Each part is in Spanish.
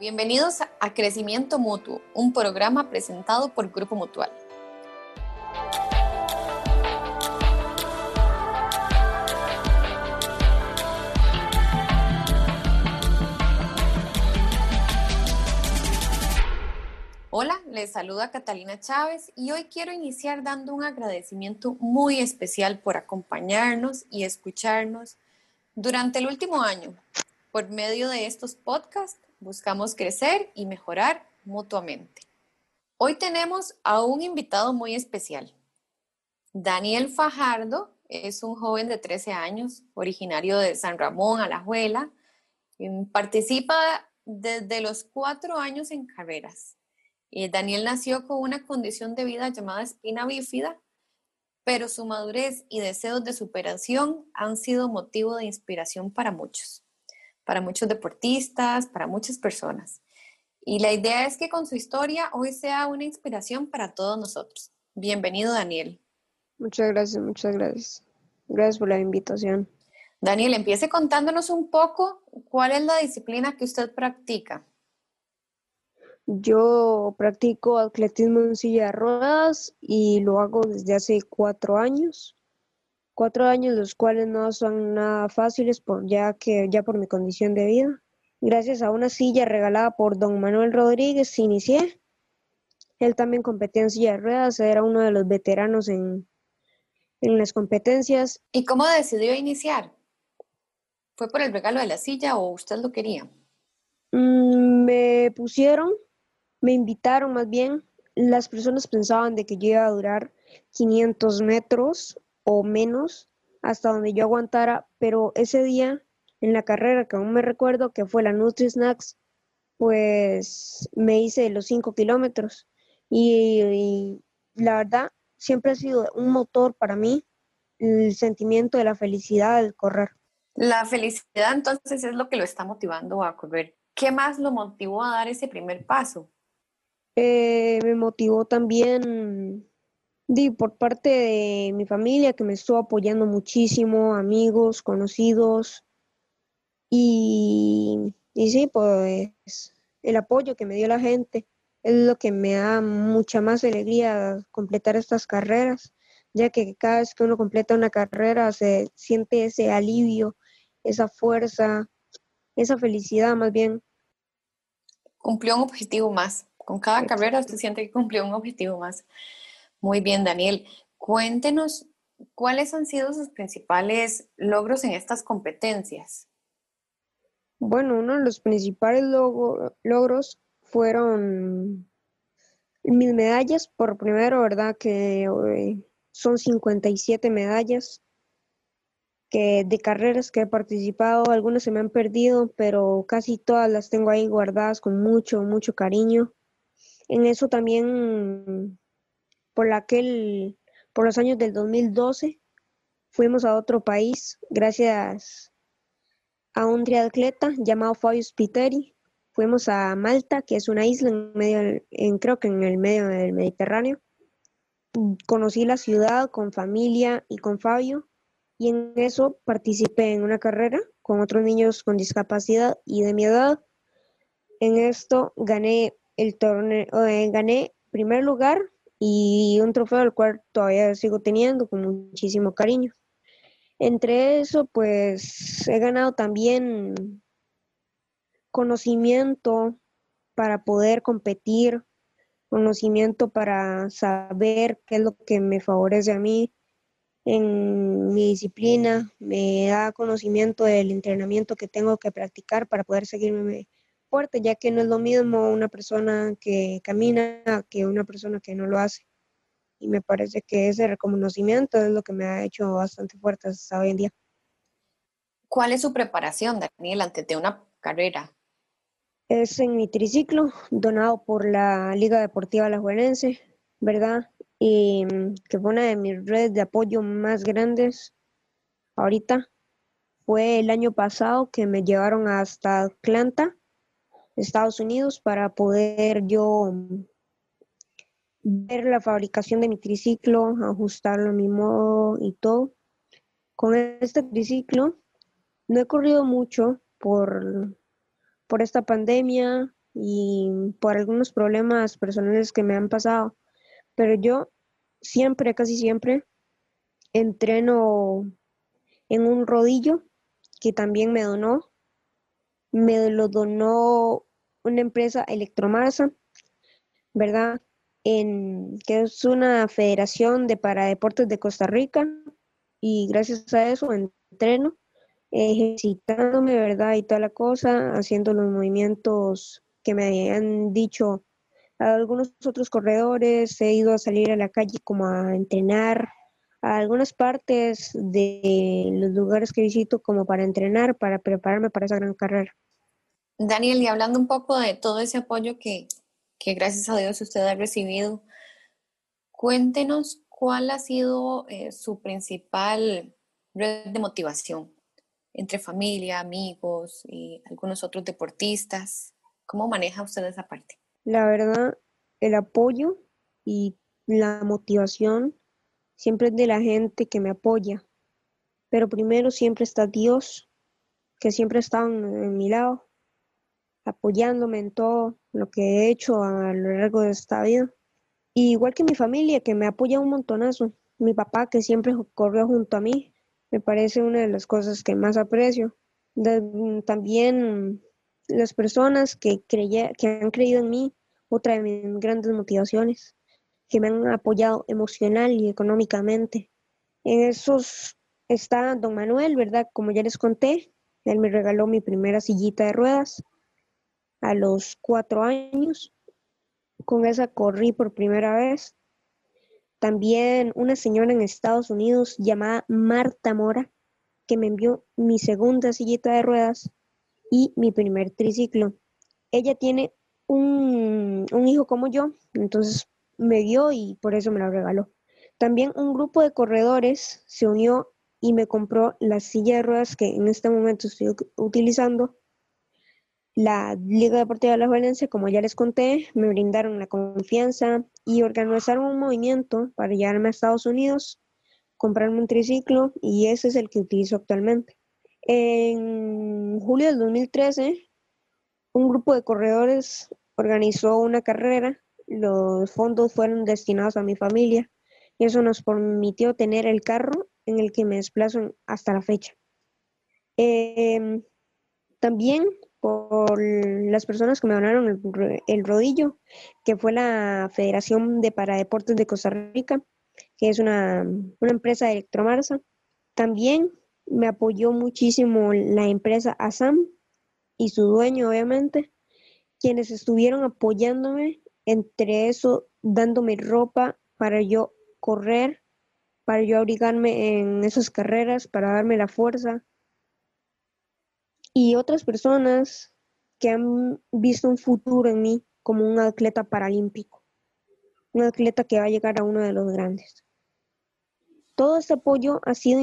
Bienvenidos a Crecimiento Mutuo, un programa presentado por Grupo Mutual. Hola, les saluda Catalina Chávez y hoy quiero iniciar dando un agradecimiento muy especial por acompañarnos y escucharnos durante el último año. Por medio de estos podcasts buscamos crecer y mejorar mutuamente. Hoy tenemos a un invitado muy especial. Daniel Fajardo es un joven de 13 años, originario de San Ramón, Alajuela. Participa desde los cuatro años en carreras. Daniel nació con una condición de vida llamada espina bífida, pero su madurez y deseos de superación han sido motivo de inspiración para muchos para muchos deportistas, para muchas personas. Y la idea es que con su historia hoy sea una inspiración para todos nosotros. Bienvenido, Daniel. Muchas gracias, muchas gracias. Gracias por la invitación. Daniel, empiece contándonos un poco cuál es la disciplina que usted practica. Yo practico atletismo en silla de ruedas y lo hago desde hace cuatro años cuatro años los cuales no son nada fáciles por ya que ya por mi condición de vida. Gracias a una silla regalada por don Manuel Rodríguez inicié. Él también competía en silla de ruedas, era uno de los veteranos en, en las competencias. ¿Y cómo decidió iniciar? ¿Fue por el regalo de la silla o usted lo quería? Mm, me pusieron, me invitaron más bien. Las personas pensaban de que yo iba a durar 500 metros o menos hasta donde yo aguantara, pero ese día en la carrera que aún me recuerdo que fue la Nutri Snacks, pues me hice los 5 kilómetros y, la verdad siempre ha sido un motor para mí el sentimiento de la felicidad del correr. La felicidad entonces es lo que lo está motivando a correr. ¿Qué más lo motivó a dar ese primer paso? Eh, me motivó también Di por parte de mi familia que me estuvo apoyando muchísimo, amigos, conocidos. Y, y sí, pues el apoyo que me dio la gente es lo que me da mucha más alegría completar estas carreras, ya que cada vez que uno completa una carrera se siente ese alivio, esa fuerza, esa felicidad más bien. Cumplió un objetivo más. Con cada carrera se siente que cumplió un objetivo más. Muy bien, Daniel. Cuéntenos cuáles han sido sus principales logros en estas competencias. Bueno, uno de los principales logros fueron mis medallas. Por primero, ¿verdad? Que eh, son 57 medallas que de carreras que he participado. Algunas se me han perdido, pero casi todas las tengo ahí guardadas con mucho, mucho cariño. En eso también por aquel, por los años del 2012, fuimos a otro país gracias a un triatleta llamado Fabio Spiteri. Fuimos a Malta, que es una isla en medio, en, creo que en el medio del Mediterráneo. Conocí la ciudad con familia y con Fabio y en eso participé en una carrera con otros niños con discapacidad y de mi edad. En esto gané el torneo, eh, gané primer lugar y un trofeo al cual todavía sigo teniendo con muchísimo cariño. Entre eso, pues he ganado también conocimiento para poder competir, conocimiento para saber qué es lo que me favorece a mí en mi disciplina, me da conocimiento del entrenamiento que tengo que practicar para poder seguirme fuerte, ya que no es lo mismo una persona que camina que una persona que no lo hace. Y me parece que ese reconocimiento es lo que me ha hecho bastante fuerte hasta hoy en día. ¿Cuál es su preparación, Daniel, antes de una carrera? Es en mi triciclo, donado por la Liga Deportiva Alajuelense, ¿verdad? Y que fue una de mis redes de apoyo más grandes ahorita. Fue el año pasado que me llevaron hasta Atlanta Estados Unidos para poder yo ver la fabricación de mi triciclo, ajustarlo a mi modo y todo. Con este triciclo no he corrido mucho por, por esta pandemia, y por algunos problemas personales que me han pasado. Pero yo siempre, casi siempre, entreno en un rodillo que también me donó. Me lo donó una empresa Electromarsa, ¿verdad? En, que es una federación de paradeportes de Costa Rica y gracias a eso entreno ejercitándome, ¿verdad? Y toda la cosa, haciendo los movimientos que me han dicho algunos otros corredores, he ido a salir a la calle como a entrenar a algunas partes de los lugares que visito como para entrenar, para prepararme para esa gran carrera. Daniel, y hablando un poco de todo ese apoyo que, que gracias a Dios usted ha recibido, cuéntenos cuál ha sido eh, su principal red de motivación entre familia, amigos y algunos otros deportistas. ¿Cómo maneja usted esa parte? La verdad, el apoyo y la motivación siempre es de la gente que me apoya. Pero primero siempre está Dios, que siempre está en mi lado, apoyándome en todo lo que he hecho a lo largo de esta vida. igual que mi familia, que me apoya un montonazo. Mi papá, que siempre corrió junto a mí, me parece una de las cosas que más aprecio. también las personas que, que han creído en mí, otra de mis grandes motivaciones, que me han apoyado emocional y económicamente. En esos está don Manuel, ¿verdad? Como ya les conté, él me regaló mi primera sillita de ruedas a los cuatro años. Con esa corrí por primera vez. También una señora en Estados Unidos llamada Marta Mora, que me envió mi segunda sillita de ruedas y mi primer triciclo. Ella tiene un, hijo como yo, entonces me dio y por eso me lo regaló. También un grupo de corredores se unió y me compró la silla de ruedas que en este momento estoy utilizando la Liga Deportiva de la Valencia, como ya les conté, me brindaron la confianza y organizaron un movimiento para llevarme a Estados Unidos, comprarme un triciclo y ese es el que utilizo actualmente. En julio del 2013, un grupo de corredores organizó una carrera, los fondos fueron destinados a mi familia y eso nos permitió tener el carro en el que me desplazo hasta la fecha. Em, también por las personas que me donaron el, rodillo, que fue la Federación de Paradeportes de Costa Rica, que es una, una empresa de Electromarsa. También me apoyó muchísimo la empresa ASAM y su dueño, obviamente, quienes estuvieron apoyándome, entre eso, dándome ropa para yo correr, para yo abrigarme en esas carreras, para darme la fuerza y otras personas que han visto un futuro en mí como un atleta paralímpico, un atleta que va a llegar a uno de los grandes. Todo este apoyo ha sido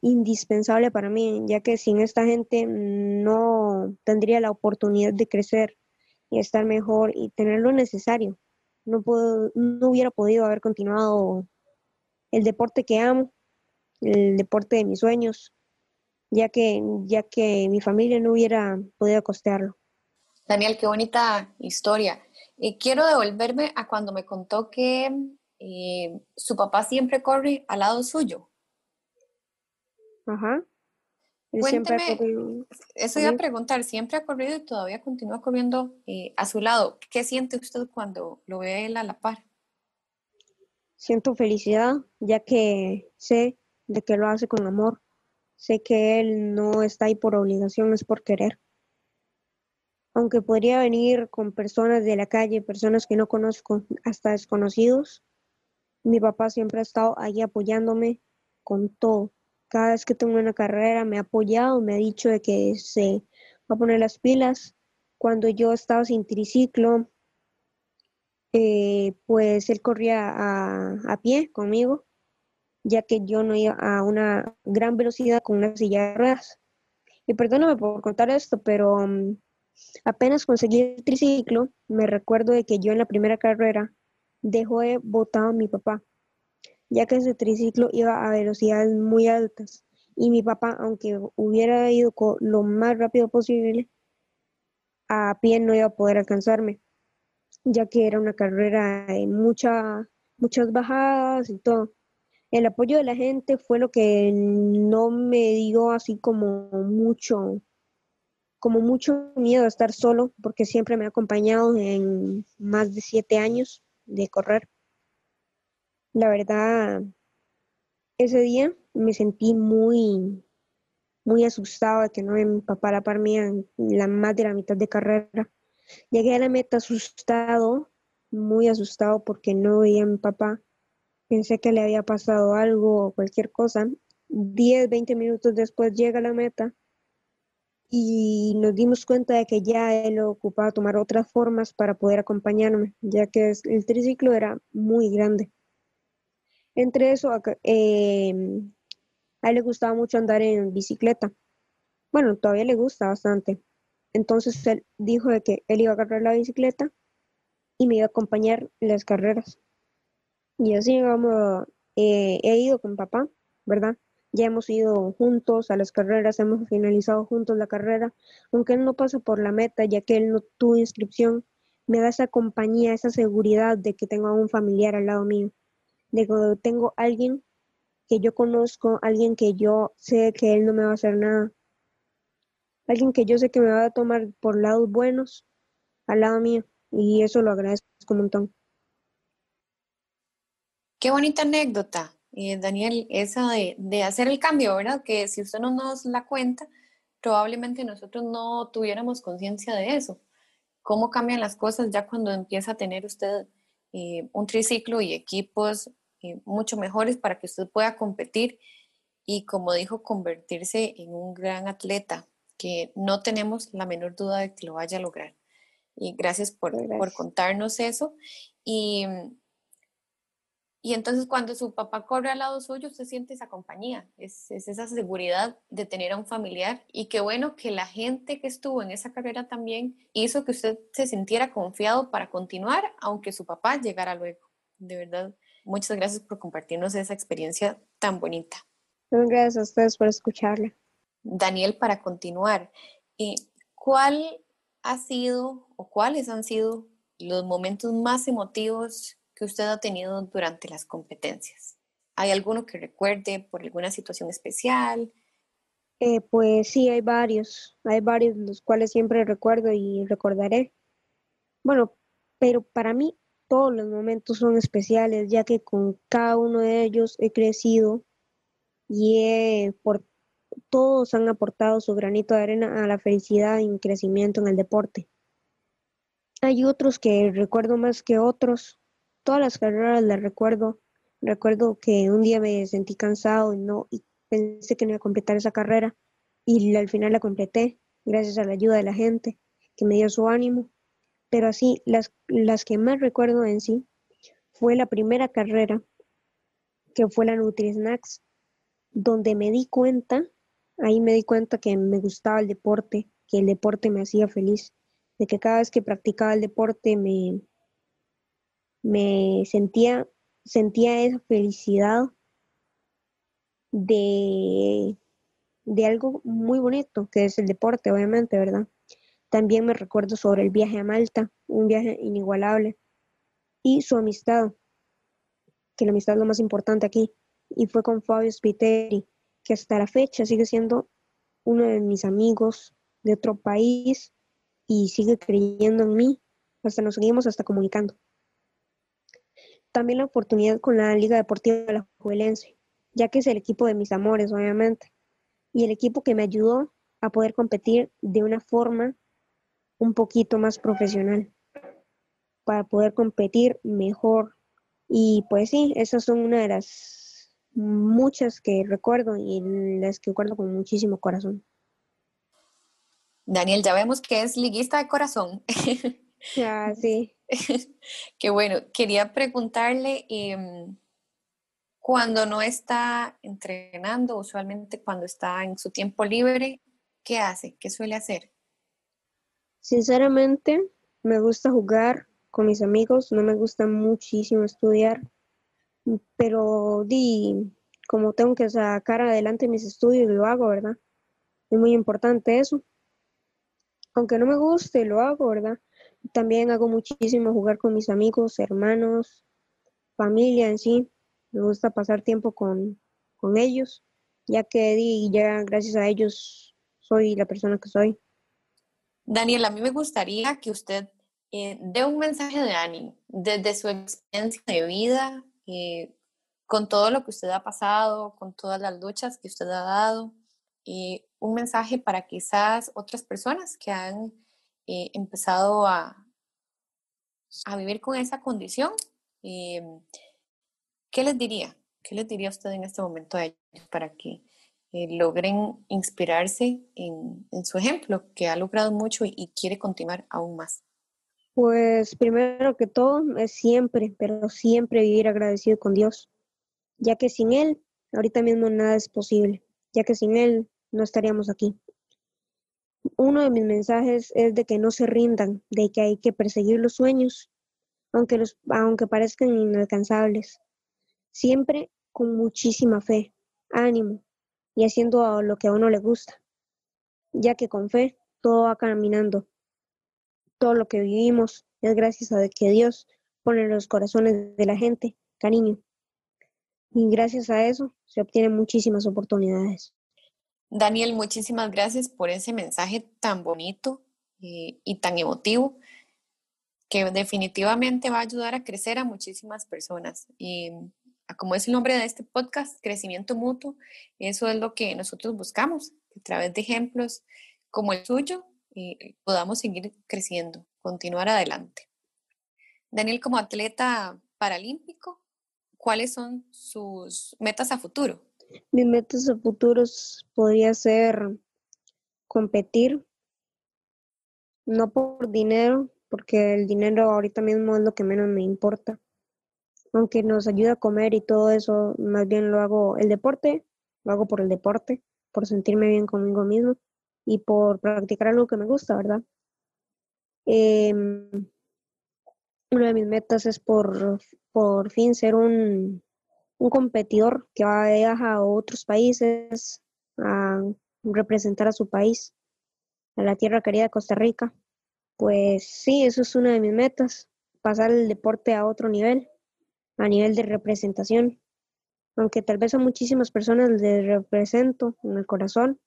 indispensable para mí, ya que sin esta gente no tendría la oportunidad de crecer y estar mejor y tener lo necesario. No, no hubiera podido haber continuado el deporte que amo, el deporte de mis sueños, ya que, ya que mi familia no hubiera podido costearlo. Daniel, qué bonita historia. Y quiero devolverme a cuando me contó que eh, su papá siempre corre al lado suyo. Ajá. Cuénteme, eso iba a preguntar, siempre ha corrido y todavía continúa corriendo eh, a su lado. ¿Qué siente usted cuando lo ve él a la par? Siento felicidad, ya que sé de que lo hace con amor Sé que él no está ahí por obligación, es por querer. Aunque podría venir con personas de la calle, personas que no conozco, hasta desconocidos, mi papá siempre ha estado ahí apoyándome con todo. Cada vez que tengo una carrera me ha apoyado, me ha dicho de que se va a poner las pilas. Cuando yo estaba sin triciclo, eh, pues él corría a, a pie conmigo ya que yo no iba a una gran velocidad con una silla de ruedas. Y perdóname por contar esto, pero mm, apenas conseguí el triciclo, me recuerdo de que yo en la primera carrera dejó de botar a mi papá, ya que ese triciclo iba a velocidades muy altas. Y mi papá, aunque hubiera ido lo más rápido posible, a pie no iba a poder alcanzarme, ya que era una carrera de mucha, muchas bajadas y todo. El apoyo de la gente fue lo que no me dio así como mucho, como mucho miedo a estar solo, porque siempre me ha acompañado en más de siete años de correr. La verdad, ese día me sentí muy, muy asustado de que no mi papá la par mía en la más de la mitad de carrera. Llegué a la meta asustado, muy asustado porque no veía a mi papá. Pensé que le había pasado algo o cualquier cosa. 10, 20 minutos después llega la meta y nos dimos cuenta de que ya él ocupaba tomar otras formas para poder acompañarme, ya que el triciclo era muy grande. Entre eso, em, a él le gustaba mucho andar en bicicleta. Bueno, todavía le gusta bastante. Entonces él dijo de que él iba a agarrar la bicicleta y me iba a acompañar en las carreras. Y así vamos, eh, he ido con papá, ¿verdad? Ya hemos ido juntos a las carreras, hemos finalizado juntos la carrera, aunque él no pasa por la meta, ya que él no tuvo inscripción, me da esa compañía, esa seguridad de que tengo a un familiar al lado mío, de que tengo alguien que yo conozco, alguien que yo sé que él no me va a hacer nada, alguien que yo sé que me va a tomar por lados buenos al lado mío, y eso lo agradezco un montón. Qué bonita anécdota. Eh, Daniel, esa de, hacer el cambio, ¿verdad? Que si usted no nos la cuenta, probablemente nosotros no tuviéramos conciencia de eso. ¿Cómo cambian las cosas ya cuando empieza a tener usted eh, un triciclo y equipos eh, mucho mejores para que usted pueda competir y, como dijo, convertirse en un gran atleta, que no tenemos la menor duda de que lo vaya a lograr? Y gracias por, por contarnos eso. Y y entonces cuando su papá corre al lado suyo, usted siente esa compañía, es, esa seguridad de tener a un familiar. Y qué bueno que la gente que estuvo en esa carrera también hizo que usted se sintiera confiado para continuar, aunque su papá llegara luego. De verdad, muchas gracias por compartirnos esa experiencia tan bonita. Gracias a ustedes por escucharla. Daniel, para continuar, ¿cuál ha sido o cuáles han sido los momentos más emotivos que usted ha tenido durante las competencias? ¿Hay alguno que recuerde por alguna situación especial? Eh, pues sí, hay varios, hay varios los cuales siempre recuerdo y recordaré. Bueno, pero para mí todos los momentos son especiales, ya que con cada uno de ellos he crecido y por, todos han aportado su granito de arena a la felicidad y crecimiento en el deporte. Hay otros que recuerdo más que otros, todas las carreras las recuerdo. Recuerdo que un día me sentí cansado y no y pensé que no iba a completar esa carrera y al final la completé gracias a la ayuda de la gente que me dio su ánimo. Pero así, las, las que más recuerdo en sí fue la primera carrera, que fue la Nutri-Snacks, donde me di cuenta, ahí me di cuenta que me gustaba el deporte, que el deporte me hacía feliz, de que cada vez que practicaba el deporte me, me sentía, sentía esa felicidad de, de algo muy bonito, que es el deporte, obviamente, ¿verdad? También me recuerdo sobre el viaje a Malta, un viaje inigualable, y su amistad, que la amistad es lo más importante aquí, y fue con Fabio Spiteri, que hasta la fecha sigue siendo uno de mis amigos de otro país y sigue creyendo en mí, hasta nos seguimos hasta comunicando también la oportunidad con la Liga Deportiva de la Juelense, ya que es el equipo de mis amores, obviamente, y el equipo que me ayudó a poder competir de una forma un poquito más profesional, para poder competir mejor. Y pues sí, esas son una de las muchas que recuerdo y las que recuerdo con muchísimo corazón. Daniel, ya vemos que es liguista de corazón. Ya, sí. Qué bueno. Quería preguntarle, em, cuando no está entrenando, usualmente cuando está en su tiempo libre, ¿qué hace? ¿Qué suele hacer? Sinceramente, me gusta jugar con mis amigos, no me gusta muchísimo estudiar, pero di, como tengo que sacar adelante mis estudios, lo hago, ¿verdad? Es muy importante eso. aunque no me guste, lo hago, ¿verdad? También hago muchísimo jugar con mis amigos, hermanos, familia en sí. Me gusta pasar tiempo con, con ellos, ya que ya gracias a ellos soy la persona que soy. Daniel, a mí me gustaría que usted eh, dé un mensaje de ánimo desde su experiencia de vida, eh, con todo lo que usted ha pasado, con todas las luchas que usted ha dado, y un mensaje para quizás otras personas que han eh, empezado a, a vivir con esa condición. ¿Qué les diría? ¿Qué les diría usted en este momento a ellos para que logren inspirarse en, en, su ejemplo, que ha logrado mucho y quiere continuar aún más? Pues primero que todo es siempre, pero siempre vivir agradecido con Dios, ya que sin Él ahorita mismo nada es posible, ya que sin Él no estaríamos aquí. Uno de mis mensajes es de que no se rindan, de que hay que perseguir los sueños, aunque, los, aunque parezcan inalcanzables, siempre con muchísima fe, ánimo, y haciendo lo que a uno le gusta, ya que con fe todo va caminando. Todo lo que vivimos es gracias a que Dios pone en los corazones de la gente cariño. Y gracias a eso se obtienen muchísimas oportunidades. Daniel, muchísimas gracias por ese mensaje tan bonito y, y tan emotivo que definitivamente va a ayudar a crecer a muchísimas personas. Y como es el nombre de este podcast, crecimiento mutuo, eso es lo que nosotros buscamos, a través de ejemplos como el suyo eh, podamos seguir creciendo, continuar adelante. Daniel, como atleta paralímpico, ¿cuáles son sus metas a futuro? Mis metas a futuros podría ser competir, no por dinero, porque el dinero ahorita mismo es lo que menos me importa aunque nos ayuda a comer y todo eso, más bien lo hago el deporte, lo hago por el deporte, por sentirme bien conmigo mismo y por practicar algo que me gusta, ¿verdad? Em, una de mis metas es por, por fin ser un, un competidor que viaja a otros países a representar a su país, a la tierra querida de Costa Rica. Pues sí, eso es una de mis metas, pasar el deporte a otro nivel a nivel de representación. Aunque tal vez a muchísimas personas les represento en el corazón,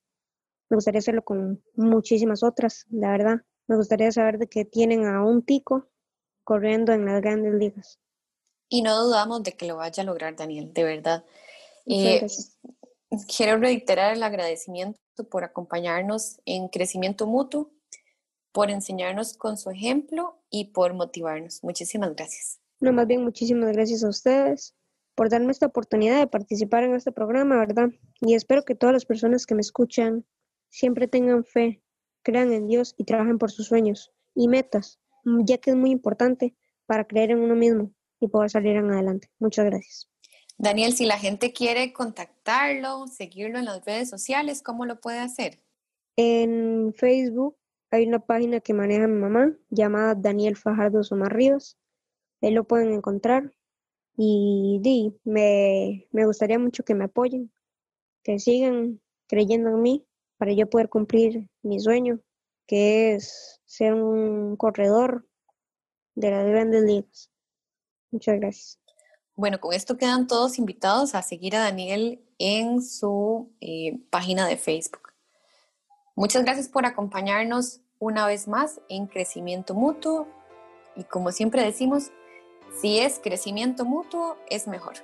me gustaría hacerlo con muchísimas otras, la verdad. Me gustaría saber de que tienen a un tico corriendo en las grandes ligas. Y no dudamos de que lo vaya a lograr, Daniel, de verdad. Eh, quiero reiterar el agradecimiento por acompañarnos en Crecimiento Mutuo, por enseñarnos con su ejemplo y por motivarnos. Muchísimas gracias. No, más bien muchísimas gracias a ustedes por darme esta oportunidad de participar en este programa, ¿verdad? Y espero que todas las personas que me escuchan siempre tengan fe, crean en Dios y trabajen por sus sueños y metas, ya que es muy importante para creer en uno mismo y poder salir en adelante. Muchas gracias. Daniel, si la gente quiere contactarlo, seguirlo en las redes sociales, ¿cómo lo puede hacer? En Facebook hay una página que maneja mi mamá llamada Daniel Fajardo Somar Ríos ahí lo pueden encontrar. Y di, me, me gustaría mucho que me apoyen, que sigan creyendo en mí para yo poder cumplir mi sueño, que es ser un corredor de las grandes ligas. Muchas gracias. Bueno, con esto quedan todos invitados a seguir a Daniel en su eh, página de Facebook. Muchas gracias por acompañarnos una vez más en Crecimiento Mutuo y como siempre decimos, si es crecimiento mutuo, es mejor.